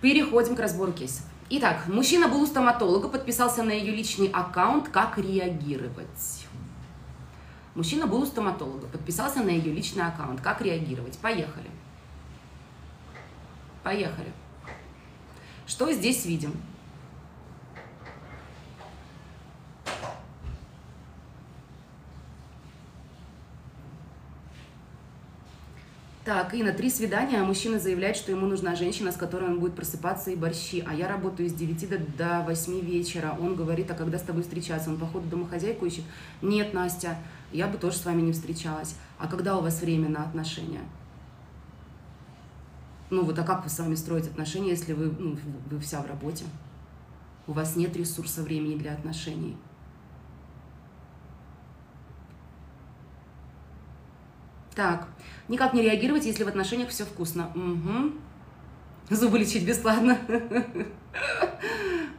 Переходим к разбору кейсов. Итак, мужчина был у стоматолога, подписался на ее личный аккаунт. Как реагировать? Мужчина был у стоматолога, подписался на ее личный аккаунт. Как реагировать? Поехали. Поехали. Что здесь видим? Так, и на три свидания мужчина заявляет, что ему нужна женщина, с которой он будет просыпаться и борщи. А я работаю с 9 до, до 8 вечера. Он говорит, а когда с тобой встречаться? Он, походу, домохозяйку ищет? Нет, Настя, я бы тоже с вами не встречалась. А когда у вас время на отношения? Ну вот, а как вы с вами строите отношения, если вы, ну, вы вся в работе? У вас нет ресурса времени для отношений. Так, никак не реагировать, если в отношениях все вкусно. Угу. Зубы лечить бесплатно.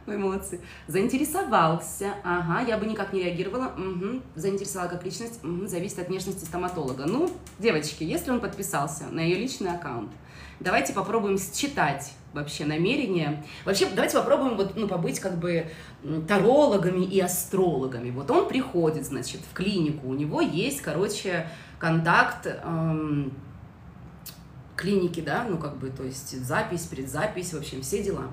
Ой, молодцы. Заинтересовался. Ага, я бы никак не реагировала. Угу. Заинтересовала как личность. Угу. Зависит от внешности стоматолога. Ну, девочки, если он подписался на ее личный аккаунт, давайте попробуем считать вообще намерение. Вообще, давайте попробуем вот, ну, побыть как бы тарологами и астрологами. Вот он приходит, значит, в клинику, у него есть, короче, контакт эм, клиники, да, ну как бы, то есть запись, предзапись, в общем, все дела.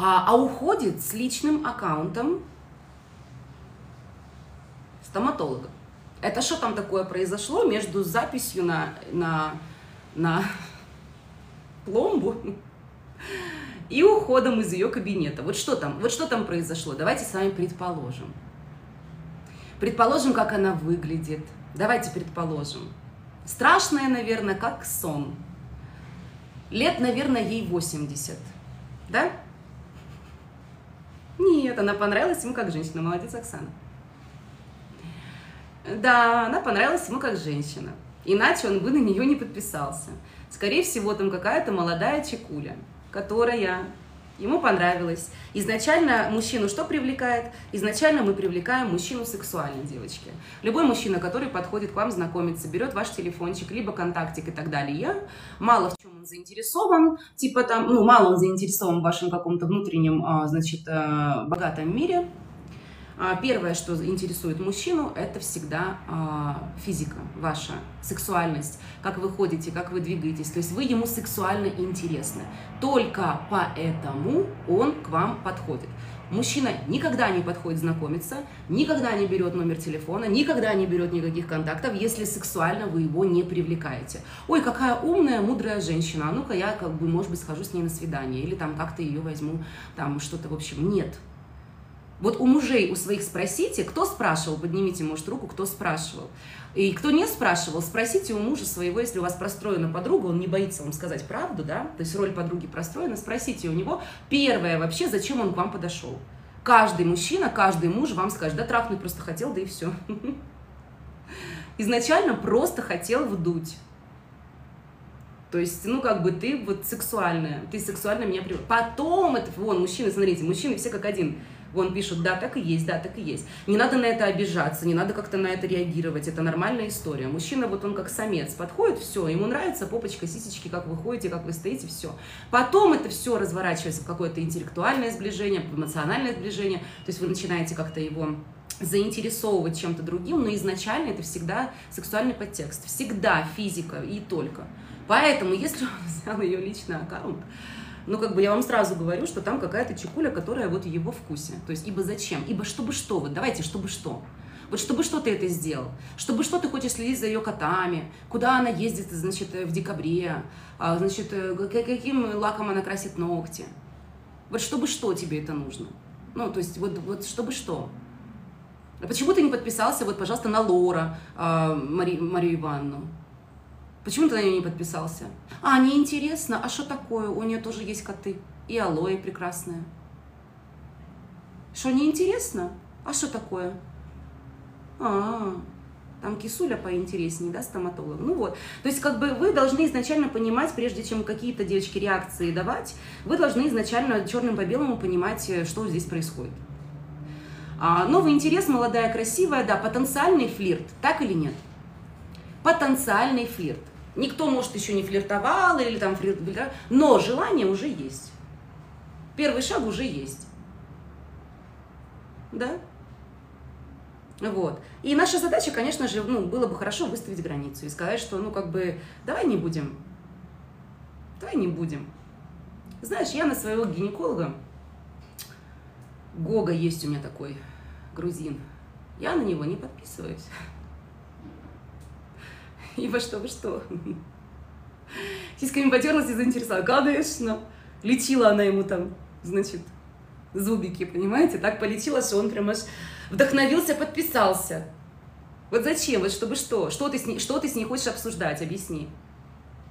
А, а уходит с личным аккаунтом стоматолога. Это что там такое произошло между записью на, на, на пломбу и уходом из ее кабинета? Вот что там, вот что там произошло? Давайте с вами предположим. Предположим, как она выглядит, Давайте предположим. Страшная, наверное, как сон. Лет, наверное, ей 80. Да? Нет, она понравилась ему как женщина. Молодец, Оксана. Да, она понравилась ему как женщина. Иначе он бы на нее не подписался. Скорее всего, там какая-то молодая чекуля, которая ему понравилось. Изначально мужчину что привлекает? Изначально мы привлекаем мужчину сексуальной девочки. Любой мужчина, который подходит к вам знакомиться, берет ваш телефончик, либо контактик и так далее, мало в чем заинтересован, типа там, ну, мало он заинтересован в вашем каком-то внутреннем, а, значит, э, богатом мире, а, первое, что интересует мужчину, это всегда а, физика ваша, сексуальность, как вы ходите, как вы двигаетесь. То есть вы ему сексуально интересны. Только поэтому он к вам подходит. Мужчина никогда не подходит знакомиться, никогда не берет номер телефона, никогда не берет никаких контактов, если сексуально вы его не привлекаете. Ой, какая умная, мудрая женщина, а ну-ка я как бы, может быть, схожу с ней на свидание, или там как-то ее возьму, там что-то, в общем, нет. Вот у мужей, у своих спросите, кто спрашивал, поднимите, может, руку, кто спрашивал. И кто не спрашивал, спросите у мужа своего, если у вас простроена подруга, он не боится вам сказать правду, да, то есть роль подруги простроена, спросите у него, первое вообще, зачем он к вам подошел. Каждый мужчина, каждый муж вам скажет, да трахнуть просто хотел, да и все. Изначально просто хотел вдуть. То есть, ну, как бы ты вот сексуальная, ты сексуально меня приводишь. Потом это, вон, мужчины, смотрите, мужчины все как один – Вон пишут, да, так и есть, да, так и есть. Не надо на это обижаться, не надо как-то на это реагировать, это нормальная история. Мужчина, вот он как самец, подходит, все, ему нравится попочка, сисечки, как вы ходите, как вы стоите, все. Потом это все разворачивается в какое-то интеллектуальное сближение, эмоциональное сближение, то есть вы начинаете как-то его заинтересовывать чем-то другим, но изначально это всегда сексуальный подтекст, всегда физика и только. Поэтому, если он взял ее личный аккаунт, но как бы я вам сразу говорю, что там какая-то чекуля, которая вот в его вкусе. То есть ибо зачем? Ибо чтобы что? Вот давайте, чтобы что? Вот чтобы что ты это сделал? Чтобы что ты хочешь следить за ее котами? Куда она ездит, значит, в декабре? А, значит, э, каким лаком она красит ногти? Вот чтобы что тебе это нужно? Ну, то есть вот, вот чтобы что? А почему ты не подписался, вот, пожалуйста, на Лора э, Мари, Марию Ивановну? Почему ты на нее не подписался? А, неинтересно. А что такое? У нее тоже есть коты. И алоэ прекрасная. Что, неинтересно? А что такое? А, там кисуля поинтереснее, да, стоматолог. Ну вот. То есть, как бы вы должны изначально понимать, прежде чем какие-то девочки реакции давать, вы должны изначально черным по белому понимать, э, что здесь происходит. А, новый интерес, молодая, красивая, да, потенциальный флирт, так или нет? Потенциальный флирт. Никто, может, еще не флиртовал или там флиртовал, но желание уже есть. Первый шаг уже есть. Да? Вот. И наша задача, конечно же, ну, было бы хорошо выставить границу и сказать, что, ну, как бы, давай не будем. Давай не будем. Знаешь, я на своего гинеколога, Гога есть у меня такой, грузин, я на него не подписываюсь. И во что, во что? Сиськами потерлась и заинтересовала. Конечно. Лечила она ему там, значит, зубики, понимаете? Так полечила, что он прям аж вдохновился, подписался. Вот зачем? Вот чтобы что? Что ты, с ней, что ты с ней хочешь обсуждать? Объясни.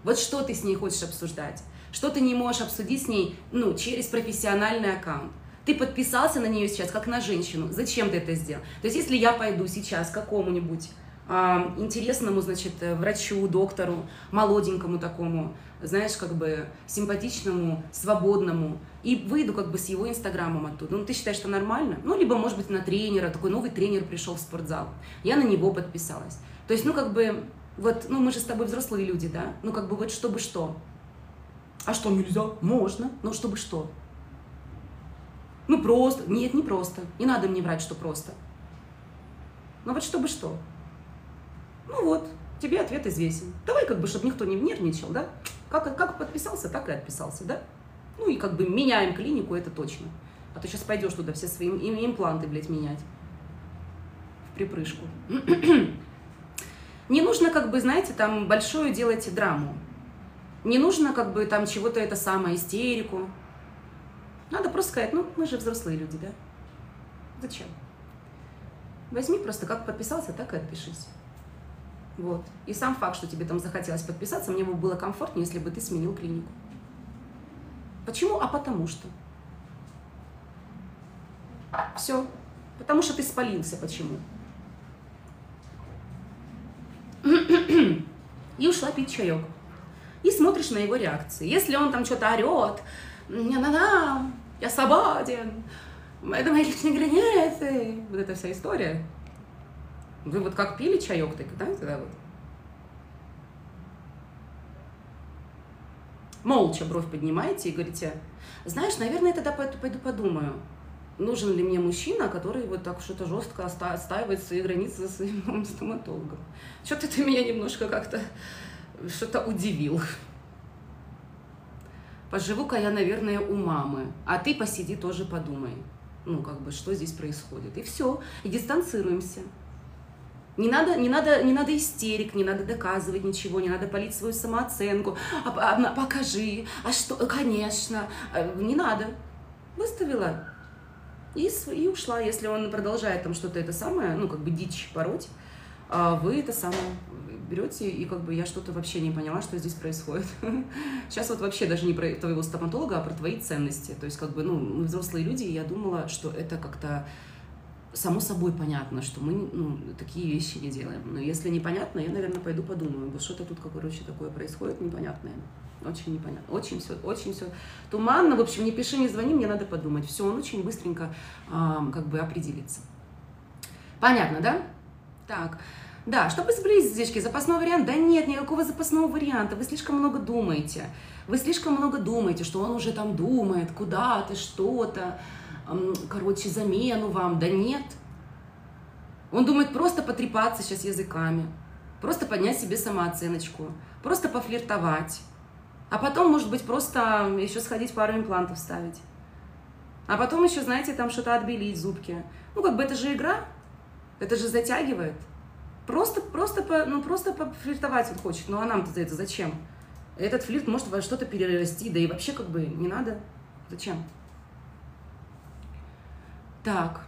Вот что ты с ней хочешь обсуждать? Что ты не можешь обсудить с ней, ну, через профессиональный аккаунт? Ты подписался на нее сейчас, как на женщину. Зачем ты это сделал? То есть, если я пойду сейчас к какому-нибудь интересному, значит, врачу, доктору, молоденькому такому, знаешь, как бы симпатичному, свободному, и выйду как бы с его инстаграмом оттуда. Ну, ты считаешь, что нормально? Ну, либо, может быть, на тренера, такой новый тренер пришел в спортзал. Я на него подписалась. То есть, ну, как бы, вот, ну, мы же с тобой взрослые люди, да? Ну, как бы, вот, чтобы что? А что, нельзя? Можно, но чтобы что? Ну, просто. Нет, не просто. Не надо мне врать, что просто. Ну, вот чтобы что? Ну вот, тебе ответ известен. Давай как бы, чтобы никто не нервничал, да? Как, как подписался, так и отписался, да? Ну и как бы меняем клинику, это точно. А то сейчас пойдешь туда все свои импланты, блядь, менять. В припрыжку. Не нужно, как бы, знаете, там большую делать драму. Не нужно, как бы, там чего-то это самое, истерику. Надо просто сказать, ну, мы же взрослые люди, да? Зачем? Возьми просто, как подписался, так и отпишись. Вот. И сам факт, что тебе там захотелось подписаться, мне бы было комфортнее, если бы ты сменил клинику. Почему? А потому что. Все. Потому что ты спалился. Почему? И ушла пить чаек. И смотришь на его реакции. Если он там что-то орет, на-на-на, я свободен, это мои личные границы, вот эта вся история, вы вот как пили чаек, так, да, тогда вот? Молча бровь поднимаете и говорите, знаешь, наверное, я тогда пойду подумаю, нужен ли мне мужчина, который вот так что-то жестко отстаивает свои границы за своим стоматологом. Что-то ты меня немножко как-то что-то удивил. Поживу-ка я, наверное, у мамы, а ты посиди тоже подумай. Ну, как бы, что здесь происходит. И все, и дистанцируемся. Не надо, не, надо, не надо истерик, не надо доказывать ничего, не надо полить свою самооценку. А, а, покажи, а что, конечно, э, не надо. Выставила и, и ушла. Если он продолжает там что-то это самое, ну, как бы дичь пороть, а вы это самое берете, и как бы я что-то вообще не поняла, что здесь происходит. Сейчас вот вообще даже не про твоего стоматолога, а про твои ценности. То есть как бы, ну, мы взрослые люди, и я думала, что это как-то само собой понятно, что мы ну, такие вещи не делаем. Но если непонятно, я, наверное, пойду подумаю, вот что-то тут, короче, такое происходит непонятное. Очень непонятно. Очень все, очень все туманно. В общем, не пиши, не звони, мне надо подумать. Все, он очень быстренько э, как бы определится. Понятно, да? Так. Да, чтобы сблизить здесь запасной вариант? Да нет, никакого запасного варианта. Вы слишком много думаете. Вы слишком много думаете, что он уже там думает, куда-то, что-то короче, замену вам. Да нет. Он думает просто потрепаться сейчас языками, просто поднять себе самооценочку, просто пофлиртовать. А потом, может быть, просто еще сходить пару имплантов ставить. А потом еще, знаете, там что-то отбелить зубки. Ну, как бы это же игра, это же затягивает. Просто, просто, ну, просто пофлиртовать он хочет. Ну, а нам-то это зачем? Этот флирт может во что-то перерасти, да и вообще как бы не надо. Зачем? Так,